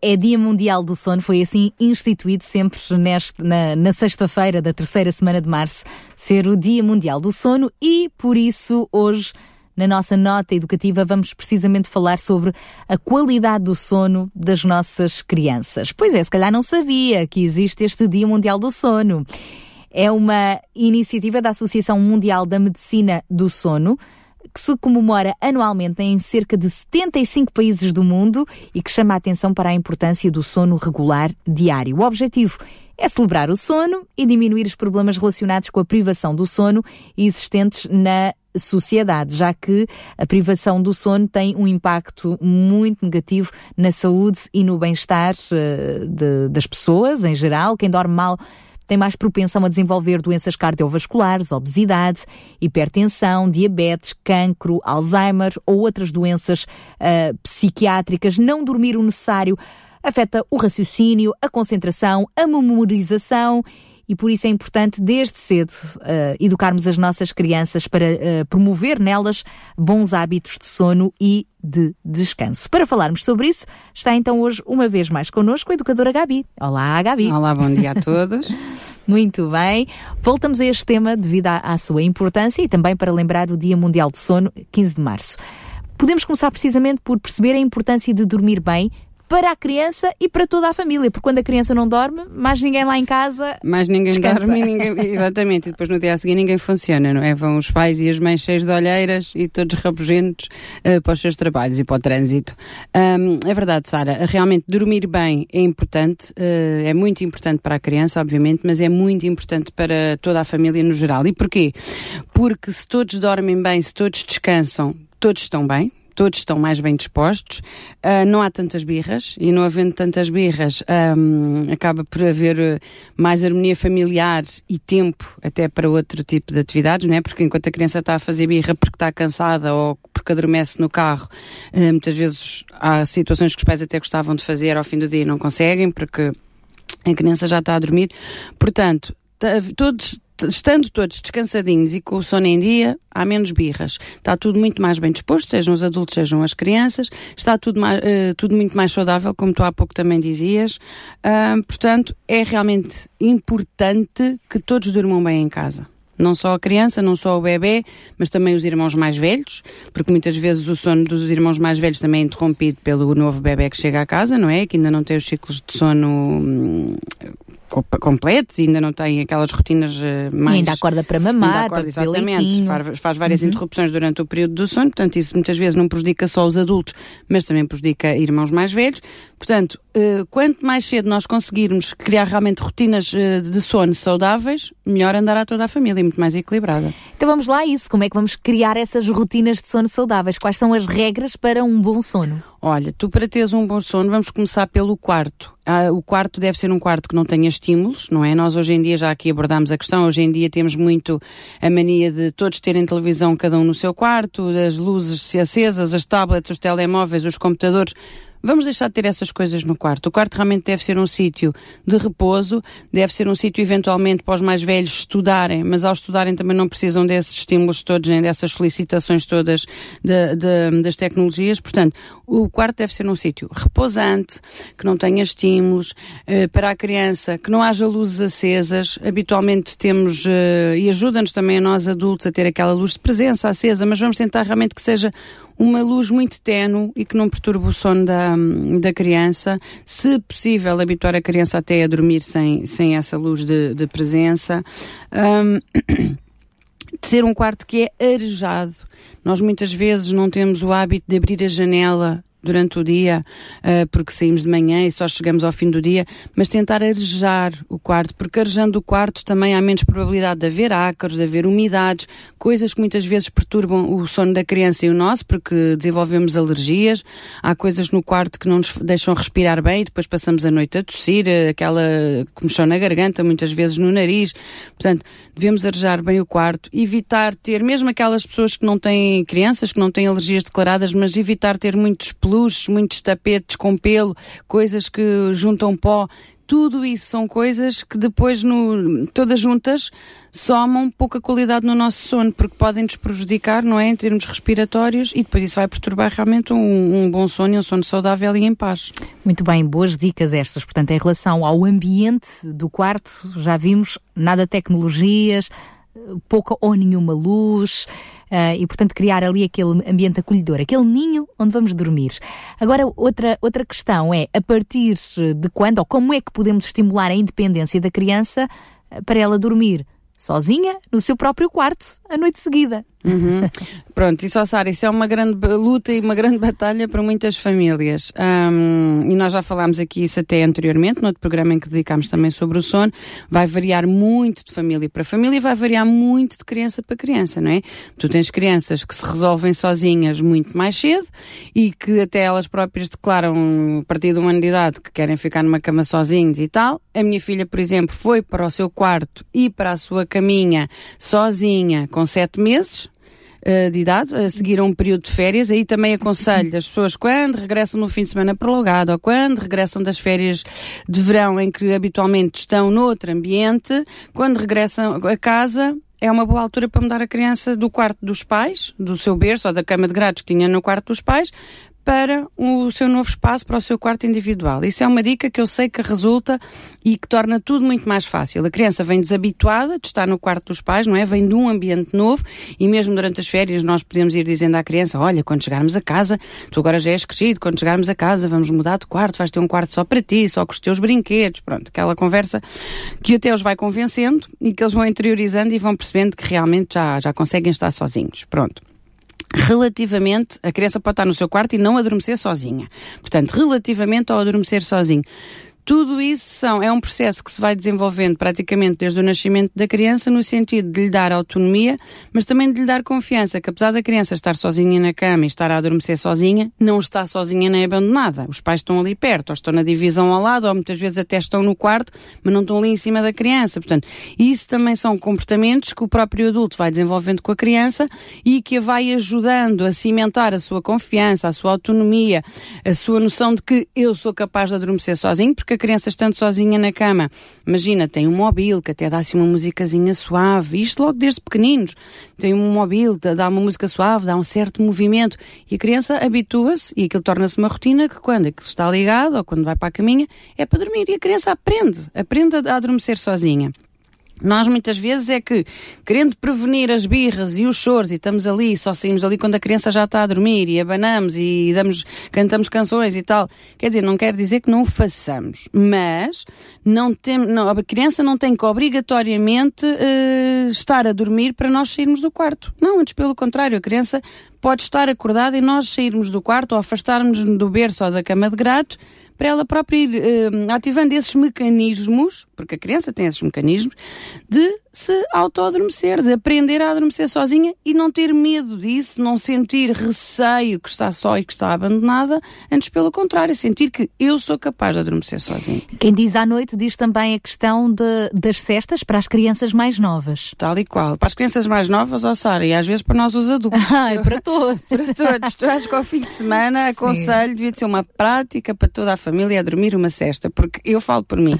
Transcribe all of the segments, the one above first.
é Dia Mundial do Sono, foi assim instituído sempre neste, na, na sexta-feira da terceira semana de março, ser o Dia Mundial do Sono e por isso hoje na nossa nota educativa vamos precisamente falar sobre a qualidade do sono das nossas crianças. Pois é, se calhar não sabia que existe este Dia Mundial do Sono. É uma iniciativa da Associação Mundial da Medicina do Sono, que se comemora anualmente em cerca de 75 países do mundo e que chama a atenção para a importância do sono regular diário. O objetivo é celebrar o sono e diminuir os problemas relacionados com a privação do sono existentes na sociedade, já que a privação do sono tem um impacto muito negativo na saúde e no bem-estar uh, das pessoas em geral. Quem dorme mal tem mais propensão a desenvolver doenças cardiovasculares, obesidade, hipertensão, diabetes, cancro, Alzheimer ou outras doenças uh, psiquiátricas. Não dormir o necessário afeta o raciocínio, a concentração, a memorização e por isso é importante, desde cedo, uh, educarmos as nossas crianças para uh, promover nelas bons hábitos de sono e de descanso. Para falarmos sobre isso, está então hoje uma vez mais connosco a educadora Gabi. Olá, Gabi. Olá, bom dia a todos. Muito bem. Voltamos a este tema devido à, à sua importância e também para lembrar o Dia Mundial do Sono, 15 de março. Podemos começar precisamente por perceber a importância de dormir bem, para a criança e para toda a família, porque quando a criança não dorme, mais ninguém lá em casa. Mais ninguém descansa. dorme, ninguém, exatamente, e depois no dia a seguir ninguém funciona, não é? Vão os pais e as mães cheios de olheiras e todos rabugentos uh, para os seus trabalhos e para o trânsito. Um, é verdade, Sara, realmente dormir bem é importante, uh, é muito importante para a criança, obviamente, mas é muito importante para toda a família no geral. E porquê? Porque se todos dormem bem, se todos descansam, todos estão bem, todos estão mais bem dispostos, uh, não há tantas birras e não havendo tantas birras um, acaba por haver ah, mais harmonia familiar e tempo até para outro tipo de atividades, não é? Porque enquanto a criança está a fazer birra porque está cansada ou porque adormece no carro, uh, muitas vezes há situações que os pais até gostavam de fazer ao fim do dia e não conseguem porque a criança já está a dormir. Portanto, todos estando todos descansadinhos e com o sono em dia, há menos birras. Está tudo muito mais bem disposto, sejam os adultos, sejam as crianças. Está tudo, mais, uh, tudo muito mais saudável, como tu há pouco também dizias. Uh, portanto, é realmente importante que todos durmam bem em casa. Não só a criança, não só o bebê, mas também os irmãos mais velhos, porque muitas vezes o sono dos irmãos mais velhos também é interrompido pelo novo bebê que chega à casa, não é? Que ainda não tem os ciclos de sono hum, completos, ainda não tem aquelas rotinas eh, mais. E ainda acorda para mamar, acorda, para exatamente, faz, faz, várias uhum. interrupções durante o período do sono, portanto, isso muitas vezes não prejudica só os adultos, mas também prejudica irmãos mais velhos. Portanto, uh, quanto mais cedo nós conseguirmos criar realmente rotinas uh, de sono saudáveis, melhor andará toda a família, muito mais equilibrada. Então vamos lá a isso, como é que vamos criar essas rotinas de sono saudáveis? Quais são as regras para um bom sono? Olha, tu para teres um bom sono, vamos começar pelo quarto. Ah, o quarto deve ser um quarto que não tenha estímulos, não é? Nós hoje em dia já aqui abordámos a questão, hoje em dia temos muito a mania de todos terem televisão cada um no seu quarto, as luzes acesas, as tablets, os telemóveis, os computadores. Vamos deixar de ter essas coisas no quarto. O quarto realmente deve ser um sítio de repouso, deve ser um sítio eventualmente para os mais velhos estudarem, mas ao estudarem também não precisam desses estímulos todos, nem dessas solicitações todas de, de, das tecnologias. Portanto, o quarto deve ser um sítio repousante, que não tenha estímulos, eh, para a criança, que não haja luzes acesas. Habitualmente temos, eh, e ajuda-nos também a nós adultos a ter aquela luz de presença acesa, mas vamos tentar realmente que seja uma luz muito tenue e que não perturbe o sono da, da criança. Se possível, habituar a criança até a dormir sem, sem essa luz de, de presença. Um, de ser um quarto que é arejado. Nós muitas vezes não temos o hábito de abrir a janela durante o dia, uh, porque saímos de manhã e só chegamos ao fim do dia, mas tentar arejar o quarto, porque arejando o quarto também há menos probabilidade de haver ácaros, de haver umidades, coisas que muitas vezes perturbam o sono da criança e o nosso, porque desenvolvemos alergias, há coisas no quarto que não nos deixam respirar bem e depois passamos a noite a tossir, aquela comichão na garganta, muitas vezes no nariz. Portanto, devemos arejar bem o quarto, evitar ter, mesmo aquelas pessoas que não têm crianças, que não têm alergias declaradas, mas evitar ter muitos peluches, muitos tapetes com pelo, coisas que juntam pó. Tudo isso são coisas que depois, no, todas juntas, somam pouca qualidade no nosso sono, porque podem nos prejudicar, não é? Em termos respiratórios, e depois isso vai perturbar realmente um, um bom sono e um sono saudável e em paz. Muito bem, boas dicas estas. Portanto, em relação ao ambiente do quarto, já vimos nada tecnologias, pouca ou nenhuma luz. Uh, e, portanto, criar ali aquele ambiente acolhedor, aquele ninho onde vamos dormir. Agora, outra, outra questão é, a partir de quando, ou como é que podemos estimular a independência da criança eh, para ela dormir sozinha no seu próprio quarto a noite seguida? Uhum. Pronto, isso, Sara, isso é uma grande luta e uma grande batalha para muitas famílias. Um, e nós já falámos aqui isso até anteriormente, no outro programa em que dedicámos também sobre o sono. Vai variar muito de família para família e vai variar muito de criança para criança, não é? Tu tens crianças que se resolvem sozinhas muito mais cedo e que até elas próprias declaram, a partir de uma idade, que querem ficar numa cama sozinhos e tal. A minha filha, por exemplo, foi para o seu quarto e para a sua caminha sozinha com sete meses de idade, a seguir a um período de férias. Aí também aconselho as pessoas, quando regressam no fim de semana prolongado ou quando regressam das férias de verão em que habitualmente estão noutro ambiente, quando regressam a casa, é uma boa altura para mudar a criança do quarto dos pais, do seu berço ou da cama de grades que tinha no quarto dos pais, para o seu novo espaço, para o seu quarto individual. Isso é uma dica que eu sei que resulta e que torna tudo muito mais fácil. A criança vem desabituada de estar no quarto dos pais, não é? Vem de um ambiente novo e mesmo durante as férias nós podemos ir dizendo à criança, olha, quando chegarmos a casa, tu agora já és crescido, quando chegarmos a casa vamos mudar de quarto, vais ter um quarto só para ti, só com os teus brinquedos, pronto, aquela conversa que até os vai convencendo e que eles vão interiorizando e vão percebendo que realmente já, já conseguem estar sozinhos. Pronto relativamente, a criança pode estar no seu quarto e não adormecer sozinha. Portanto, relativamente ao adormecer sozinho. Tudo isso são, é um processo que se vai desenvolvendo praticamente desde o nascimento da criança, no sentido de lhe dar autonomia, mas também de lhe dar confiança, que apesar da criança estar sozinha na cama e estar a adormecer sozinha, não está sozinha nem abandonada. Os pais estão ali perto, ou estão na divisão ao lado, ou muitas vezes até estão no quarto, mas não estão ali em cima da criança. Portanto, isso também são comportamentos que o próprio adulto vai desenvolvendo com a criança e que a vai ajudando a cimentar a sua confiança, a sua autonomia, a sua noção de que eu sou capaz de adormecer sozinho, porque a criança estando sozinha na cama, imagina, tem um móvel que até dá assim uma musicazinha suave, isto logo desde pequeninos, tem um móvel, dá uma música suave, dá um certo movimento, e a criança habitua-se, e aquilo torna-se uma rotina que quando aquilo está ligado, ou quando vai para a caminha, é para dormir, e a criança aprende, aprende a adormecer sozinha. Nós muitas vezes é que, querendo prevenir as birras e os choros, e estamos ali, só saímos ali quando a criança já está a dormir, e abanamos e damos, cantamos canções e tal. Quer dizer, não quer dizer que não o façamos, mas não tem, não, a criança não tem que obrigatoriamente uh, estar a dormir para nós sairmos do quarto. Não, antes pelo contrário, a criança pode estar acordada e nós sairmos do quarto ou afastarmos do berço ou da cama de grades para ela própria ir uh, ativando esses mecanismos, porque a criança tem esses mecanismos, de se auto-adormecer, de aprender a adormecer sozinha e não ter medo disso, não sentir receio que está só e que está abandonada, antes pelo contrário, sentir que eu sou capaz de adormecer sozinha. Quem diz à noite diz também a questão de, das cestas para as crianças mais novas. Tal e qual. Para as crianças mais novas, ó oh Sara, e às vezes para nós os adultos. Ah, é para todos. para todos. Tu acho que ao fim de semana aconselho, devia ser uma prática para toda a família a dormir uma cesta, porque eu falo por mim.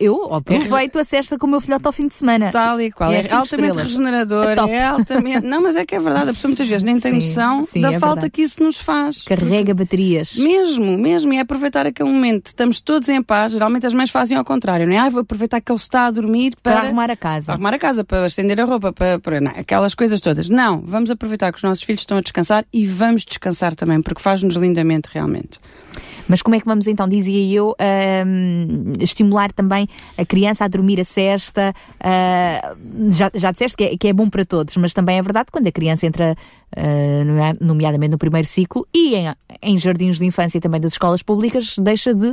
Eu aproveito a cesta com o meu filhote ao fim de semana. Tal tal e qual. É, é altamente estrelas. regenerador, é, é, altamente. Não, mas é que é verdade, a pessoa muitas vezes nem tem sim, noção sim, da é falta verdade. que isso nos faz. Carrega baterias. Mesmo, mesmo, e é aproveitar aquele momento. Estamos todos em paz, geralmente as mães fazem ao contrário, não é? Ah, vou aproveitar que ele está a dormir para, para arrumar a casa. Para arrumar a casa, para estender a roupa, para, para não, aquelas coisas todas. Não, vamos aproveitar que os nossos filhos estão a descansar e vamos descansar também, porque faz-nos lindamente realmente. Mas como é que vamos então, dizia eu, estimular também a criança a dormir a cesta? Uh, já, já disseste que é, que é bom para todos, mas também é verdade quando a criança entra, uh, nomeadamente no primeiro ciclo, e em, em jardins de infância também das escolas públicas, deixa de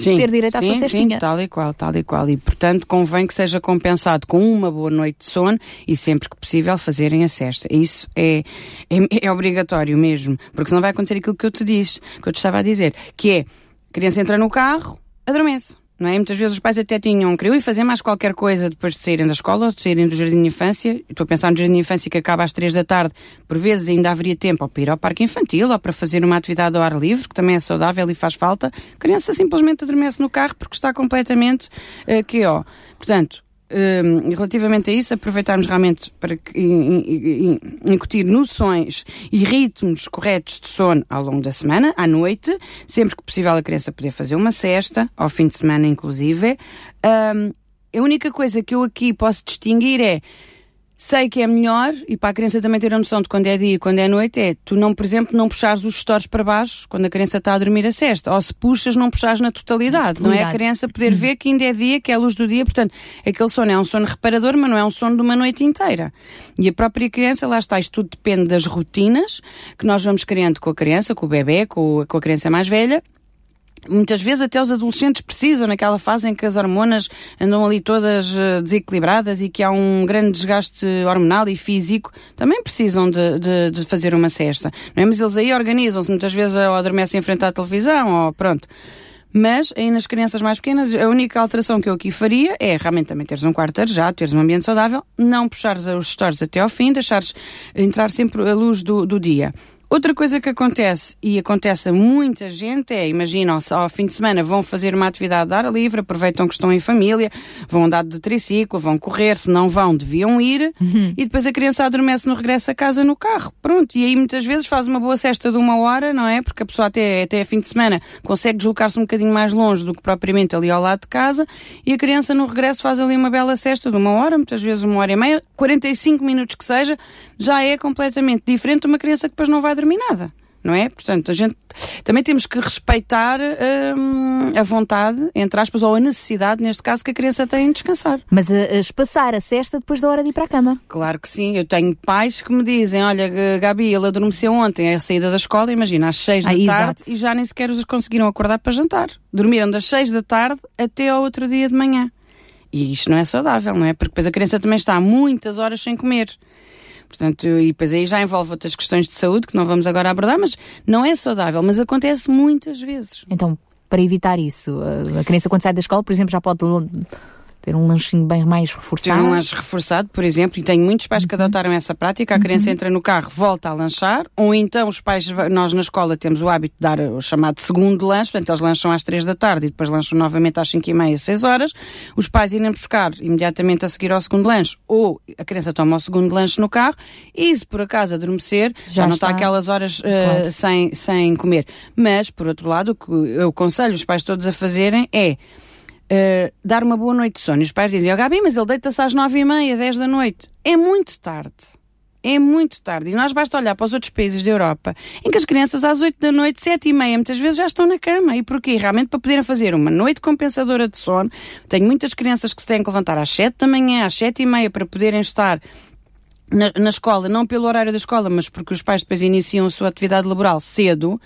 sim, ter direito à sim, sua cestinha. Sim, tal e qual, tal e qual. E, portanto, convém que seja compensado com uma boa noite de sono e sempre que possível fazerem a cesta. Isso é, é, é obrigatório mesmo, porque senão vai acontecer aquilo que eu te disse, que eu te estava a dizer, que é, a criança entra no carro, adormece não é? Muitas vezes os pais até tinham, queriam ir fazer mais qualquer coisa depois de saírem da escola ou de saírem do jardim de infância. Estou a pensar no jardim de infância que acaba às três da tarde. Por vezes ainda haveria tempo para ir ao parque infantil ou para fazer uma atividade ao ar livre, que também é saudável e faz falta. A criança simplesmente adormece no carro porque está completamente uh, que ó. Portanto, uh, relativamente a isso, aproveitarmos realmente para incutir noções e ritmos corretos de sono ao longo da semana, à noite, sempre que possível a criança poder fazer uma cesta, ao fim de semana inclusive. Um, a única coisa que eu aqui posso distinguir é Sei que é melhor, e para a criança também ter a noção de quando é dia e quando é noite, é tu não, por exemplo, não puxares os gestores para baixo quando a criança está a dormir a cesta. Ou se puxas, não puxares na totalidade. Não é a criança poder ver que ainda é dia, que é a luz do dia. Portanto, aquele sono é um sono reparador, mas não é um sono de uma noite inteira. E a própria criança, lá está, isto tudo depende das rotinas que nós vamos criando com a criança, com o bebê, com a criança mais velha Muitas vezes até os adolescentes precisam, naquela fase em que as hormonas andam ali todas uh, desequilibradas e que há um grande desgaste hormonal e físico, também precisam de, de, de fazer uma cesta. Não é? Mas eles aí organizam-se, muitas vezes ou adormecem em frente à televisão, ou pronto. Mas, aí nas crianças mais pequenas, a única alteração que eu aqui faria é realmente também teres um quarto arejado, teres um ambiente saudável, não puxares os stores até ao fim, deixares entrar sempre a luz do, do dia. Outra coisa que acontece, e acontece a muita gente, é, imagina, ao, fim de semana vão fazer uma atividade de ar livre, aproveitam que estão em família, vão andar de triciclo, vão correr, se não vão, deviam ir, uhum. e depois a criança adormece no regresso a casa no carro. Pronto, e aí muitas vezes faz uma boa cesta de uma hora, não é? Porque a pessoa até, até a fim de semana consegue deslocar-se um bocadinho mais longe do que propriamente ali ao lado de casa, e a criança no regresso faz ali uma bela cesta de uma hora, muitas vezes uma hora e meia, 45 minutos que seja, já é completamente diferente de uma criança que depois não vai dormir nada não é? Portanto, a gente também temos que respeitar hum, a vontade, entre aspas, ou a necessidade, neste caso, que a criança tem de descansar. Mas a, a espaçar a cesta depois da hora de ir para a cama? Claro que sim. Eu tenho pais que me dizem: Olha, Gabi, ele adormeceu ontem, é a saída da escola, imagina, às seis ah, da tarde, e já nem sequer os conseguiram acordar para jantar. Dormiram das seis da tarde até ao outro dia de manhã. E isto não é saudável, não é? Porque depois a criança também está muitas horas sem comer. Portanto, e depois aí já envolve outras questões de saúde que não vamos agora abordar, mas não é saudável, mas acontece muitas vezes. Então, para evitar isso, a criança quando sai da escola, por exemplo, já pode ter um lanchinho bem mais reforçado. Ter um lanche reforçado, por exemplo, e tenho muitos pais que uhum. adotaram essa prática, a criança uhum. entra no carro, volta a lanchar, ou então os pais, nós na escola temos o hábito de dar o chamado segundo lanche, portanto eles lancham às três da tarde e depois lancham novamente às cinco e meia, seis horas, os pais irem buscar imediatamente a seguir ao segundo lanche, ou a criança toma o segundo lanche no carro, e se por acaso adormecer, já, já não está, está aquelas horas uh, claro. sem, sem comer. Mas, por outro lado, o que eu aconselho os pais todos a fazerem é uh, dar uma boa noite de sono. E os pais dizem, oh, Gabi, mas ele deita-se às nove e meia, dez da noite. É muito tarde. É muito tarde. E nós basta olhar para os outros países da Europa, em que as crianças às oito da noite, sete e meia, muitas vezes já estão na cama. E porquê? Realmente para poderem fazer uma noite compensadora de sono. Tenho muitas crianças que se têm que levantar às sete da manhã, às sete e meia, para poderem estar na, na escola, não pelo horário da escola, mas porque os pais depois iniciam a sua atividade laboral cedo.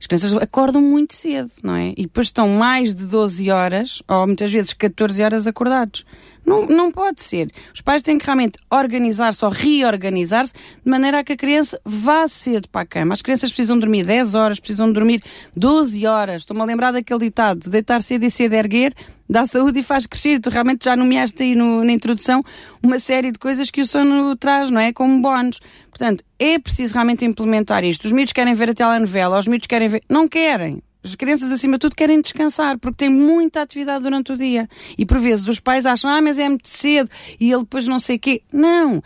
As crianças acordam muito cedo, não é? E depois estão mais de 12 horas, ou muitas vezes 14 horas acordados. Não, não pode ser. Os pais têm que realmente organizar-se ou reorganizar-se de maneira a que a criança vá cedo para a cama. As crianças precisam dormir 10 horas, precisam dormir 12 horas. Estou-me a lembrar daquele ditado: deitar cedo e cedo erguer dá saúde e faz crescer. Tu realmente já nomeaste aí no, na introdução uma série de coisas que o sono traz, não é? Como bónus. Portanto, é preciso realmente implementar isto. Os miúdos querem ver a telenovela, os miúdos querem ver. Não querem. As crianças, acima de tudo, querem descansar, porque têm muita atividade durante o dia. E por vezes os pais acham, ah, mas é muito cedo, e ele depois não sei o quê. Não!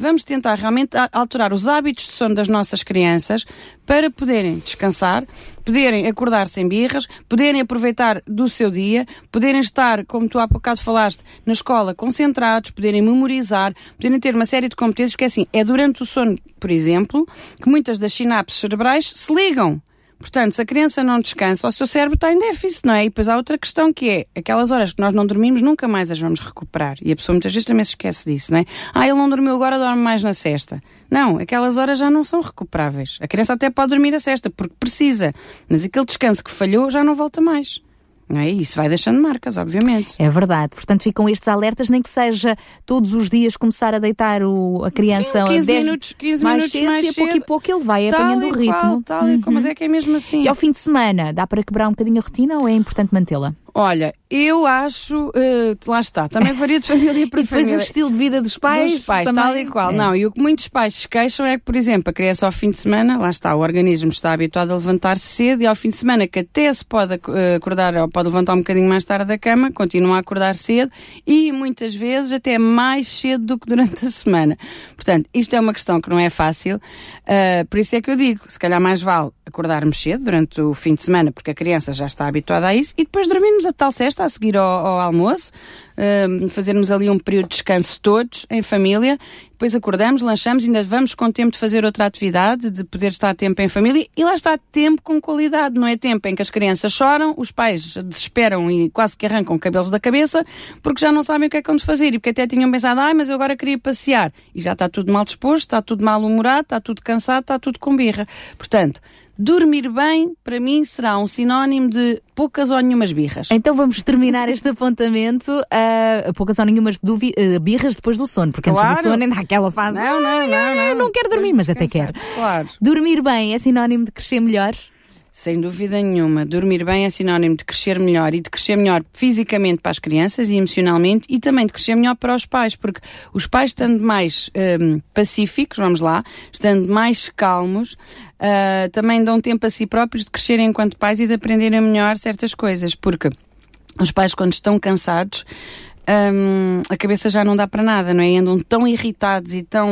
Vamos tentar realmente alterar os hábitos de sono das nossas crianças para poderem descansar, poderem acordar sem birras, poderem aproveitar do seu dia, poderem estar, como tu há bocado falaste, na escola concentrados, poderem memorizar, poderem ter uma série de competências, porque é assim, é durante o sono, por exemplo, que muitas das sinapses cerebrais se ligam. Portanto, se a criança não descansa, o seu cérebro está em déficit, não é? E depois há outra questão que é, aquelas horas que nós não dormimos, nunca mais as vamos recuperar. E a pessoa muitas vezes também se esquece disso, não é? Ah, ele não dormiu agora, dorme mais na sexta. Não, aquelas horas já não são recuperáveis. A criança até pode dormir a sexta, porque precisa. Mas aquele descanso que falhou já não volta mais. Não é? Isso vai deixando marcas, obviamente. É verdade. Portanto, ficam estes alertas, nem que seja todos os dias começar a deitar o, a criança Sim, 15 10, minutos, 15 mais minutos cedo, mais e a pouco e pouco ele vai tal apanhando o ritmo. Qual, tal uhum. e qual, mas é que é mesmo assim. E ao fim de semana, dá para quebrar um bocadinho a rotina ou é importante mantê-la? Olha, eu acho, uh, lá está, também varia de família para e família. o estilo de vida dos pais. Dos pais, também... tal e qual. É. Não, e o que muitos pais se queixam é que, por exemplo, a criança ao fim de semana, lá está, o organismo está habituado a levantar-se cedo e ao fim de semana, que até se pode uh, acordar ou pode levantar um bocadinho mais tarde da cama, continua a acordar cedo e muitas vezes até mais cedo do que durante a semana. Portanto, isto é uma questão que não é fácil, uh, por isso é que eu digo, se calhar mais vale acordarmos cedo durante o fim de semana, porque a criança já está habituada a isso, e depois dormirmos tal cesta a seguir ao, ao almoço, uh, fazermos ali um período de descanso todos, em família, depois acordamos, lanchamos, ainda vamos com tempo de fazer outra atividade, de poder estar tempo em família, e lá está tempo com qualidade, não é tempo em que as crianças choram, os pais desesperam e quase que arrancam cabelos da cabeça, porque já não sabem o que é que vão fazer, e porque até tinham pensado, ai, mas eu agora queria passear, e já está tudo mal disposto, está tudo mal humorado, está tudo cansado, está tudo com birra. Portanto, Dormir bem, para mim, será um sinónimo de poucas ou nenhumas birras. Então vamos terminar este apontamento. A uh, poucas ou nenhumas uh, birras depois do sono, porque claro. antes do sono ainda há aquela fase. Não, não, não, não. não quero dormir, mas até quero. Claro. Dormir bem é sinónimo de crescer melhor? Sem dúvida nenhuma. Dormir bem é sinónimo de crescer melhor e de crescer melhor fisicamente para as crianças e emocionalmente e também de crescer melhor para os pais, porque os pais estando mais um, pacíficos, vamos lá, estando mais calmos, uh, também dão tempo a si próprios de crescerem enquanto pais e de aprenderem melhor certas coisas, porque os pais quando estão cansados um, a cabeça já não dá para nada, não é? E andam tão irritados e tão,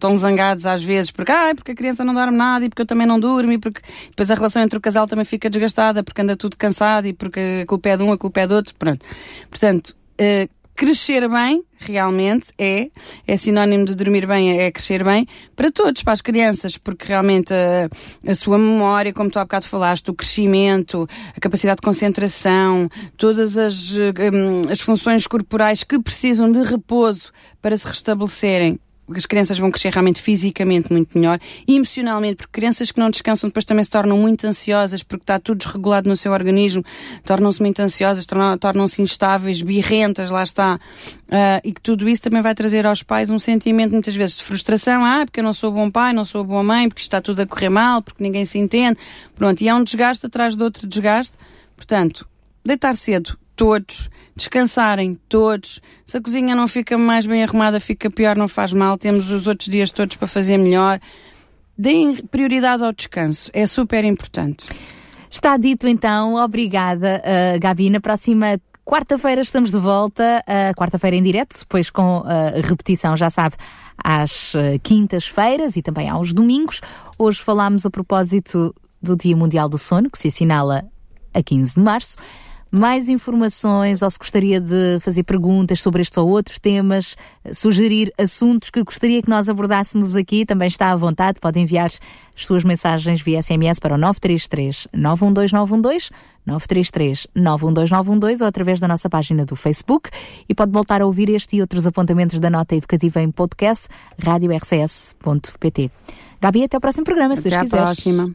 tão zangados às vezes, porque, ah, porque a criança não dorme nada e porque eu também não durmo e porque depois a relação entre o casal também fica desgastada porque anda tudo cansado e porque a culpa é de um, a culpa é do outro, pronto. Portanto, uh, crescer bem, realmente, é, é sinónimo de dormir bem, é crescer bem, para todos, para as crianças, porque realmente a, a sua memória, como tu há bocado falaste, o crescimento, a capacidade de concentração, todas as, um, as funções corporais que precisam de repouso para se restabelecerem, as crianças vão crescer realmente fisicamente muito melhor e emocionalmente, porque crianças que não descansam depois também se tornam muito ansiosas porque está tudo desregulado no seu organismo, tornam-se muito ansiosas, tornam-se instáveis, birrentas, lá está. Uh, e que tudo isso também vai trazer aos pais um sentimento muitas vezes de frustração, ah, porque eu não sou bom pai, não sou boa mãe, porque está tudo a correr mal, porque ninguém se entende. Pronto, e é um desgaste atrás de outro desgaste. Portanto, deitar cedo, todos, descansarem todos. Se a cozinha não fica mais bem arrumada, fica pior, não faz mal. Temos os outros dias todos para fazer melhor. Deem prioridade ao descanso, é super importante. Está dito então, obrigada, uh, Gabi. Na próxima quarta-feira estamos de volta, uh, quarta-feira em direto, depois com uh, repetição, já sabe, às uh, quintas-feiras e também aos domingos. Hoje falámos a propósito do Dia Mundial do Sono, que se assinala a 15 de março mais informações ou se gostaria de fazer perguntas sobre estes ou outros temas, sugerir assuntos que gostaria que nós abordássemos aqui, também está à vontade, pode enviar as suas mensagens via SMS para o 933 912 933 912 ou através da nossa página do Facebook e pode voltar a ouvir este e outros apontamentos da nota educativa em podcast radiorcs.pt. Gabi, até ao próximo programa, se Até à próxima.